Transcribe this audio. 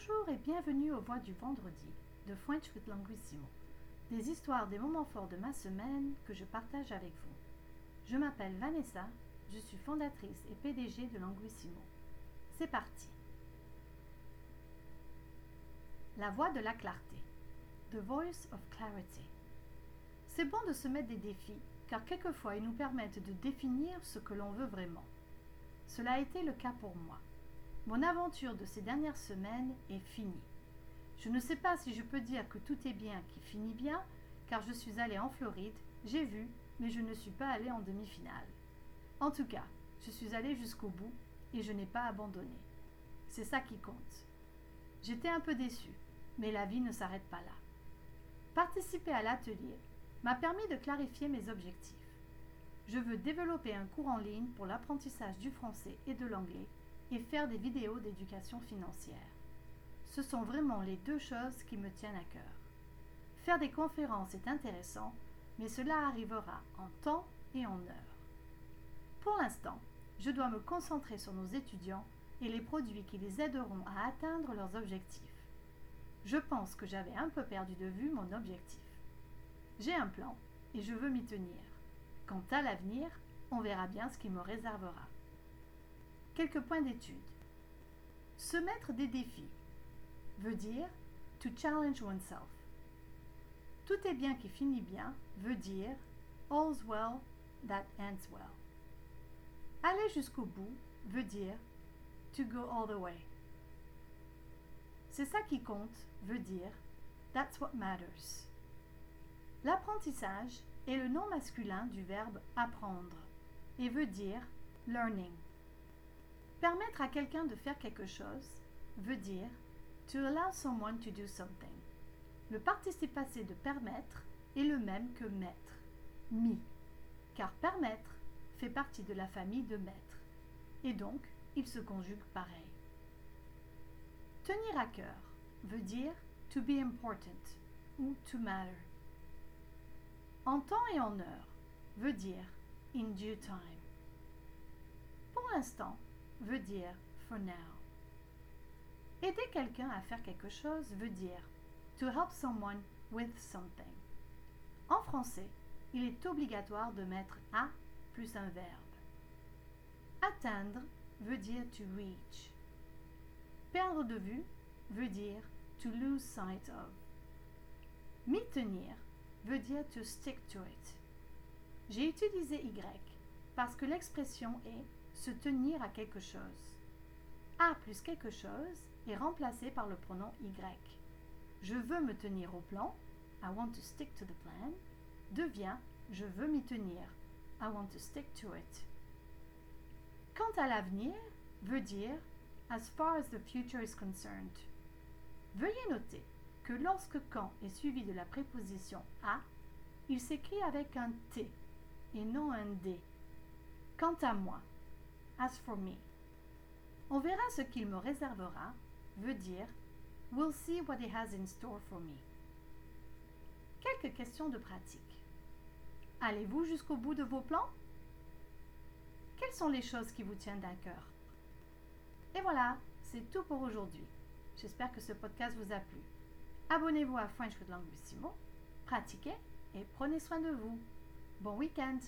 Bonjour et bienvenue aux Voix du Vendredi de French with Languissimo. Des histoires des moments forts de ma semaine que je partage avec vous. Je m'appelle Vanessa, je suis fondatrice et PDG de Languissimo. C'est parti. La voix de la clarté. The Voice of Clarity. C'est bon de se mettre des défis car quelquefois ils nous permettent de définir ce que l'on veut vraiment. Cela a été le cas pour moi. Mon aventure de ces dernières semaines est finie. Je ne sais pas si je peux dire que tout est bien qui finit bien, car je suis allée en Floride, j'ai vu, mais je ne suis pas allée en demi-finale. En tout cas, je suis allée jusqu'au bout et je n'ai pas abandonné. C'est ça qui compte. J'étais un peu déçue, mais la vie ne s'arrête pas là. Participer à l'atelier m'a permis de clarifier mes objectifs. Je veux développer un cours en ligne pour l'apprentissage du français et de l'anglais et faire des vidéos d'éducation financière. Ce sont vraiment les deux choses qui me tiennent à cœur. Faire des conférences est intéressant, mais cela arrivera en temps et en heure. Pour l'instant, je dois me concentrer sur nos étudiants et les produits qui les aideront à atteindre leurs objectifs. Je pense que j'avais un peu perdu de vue mon objectif. J'ai un plan et je veux m'y tenir. Quant à l'avenir, on verra bien ce qui me réservera. Quelques points d'étude. Se mettre des défis veut dire to challenge oneself. Tout est bien qui finit bien veut dire all's well that ends well. Aller jusqu'au bout veut dire to go all the way. C'est ça qui compte veut dire that's what matters. L'apprentissage est le nom masculin du verbe apprendre et veut dire learning. Permettre à quelqu'un de faire quelque chose veut dire to allow someone to do something. Le participe passé de permettre est le même que mettre, mi, car permettre fait partie de la famille de mettre, et donc il se conjugue pareil. Tenir à cœur veut dire to be important ou to matter. En temps et en heure veut dire in due time. Pour l'instant, veut dire for now. Aider quelqu'un à faire quelque chose veut dire to help someone with something. En français, il est obligatoire de mettre à plus un verbe. Atteindre veut dire to reach. Perdre de vue veut dire to lose sight of. M'y tenir veut dire to stick to it. J'ai utilisé Y parce que l'expression est se tenir à quelque chose. A plus quelque chose est remplacé par le pronom Y. Je veux me tenir au plan, I want to stick to the plan, devient je veux m'y tenir, I want to stick to it. Quant à l'avenir, veut dire as far as the future is concerned. Veuillez noter que lorsque quand est suivi de la préposition à, il s'écrit avec un T et non un D. Quant à moi, as for me. On verra ce qu'il me réservera veut dire We'll see what he has in store for me. Quelques questions de pratique. Allez-vous jusqu'au bout de vos plans? Quelles sont les choses qui vous tiennent d'un cœur? Et voilà, c'est tout pour aujourd'hui. J'espère que ce podcast vous a plu. Abonnez-vous à French with Languissimo, pratiquez et prenez soin de vous. Bon week-end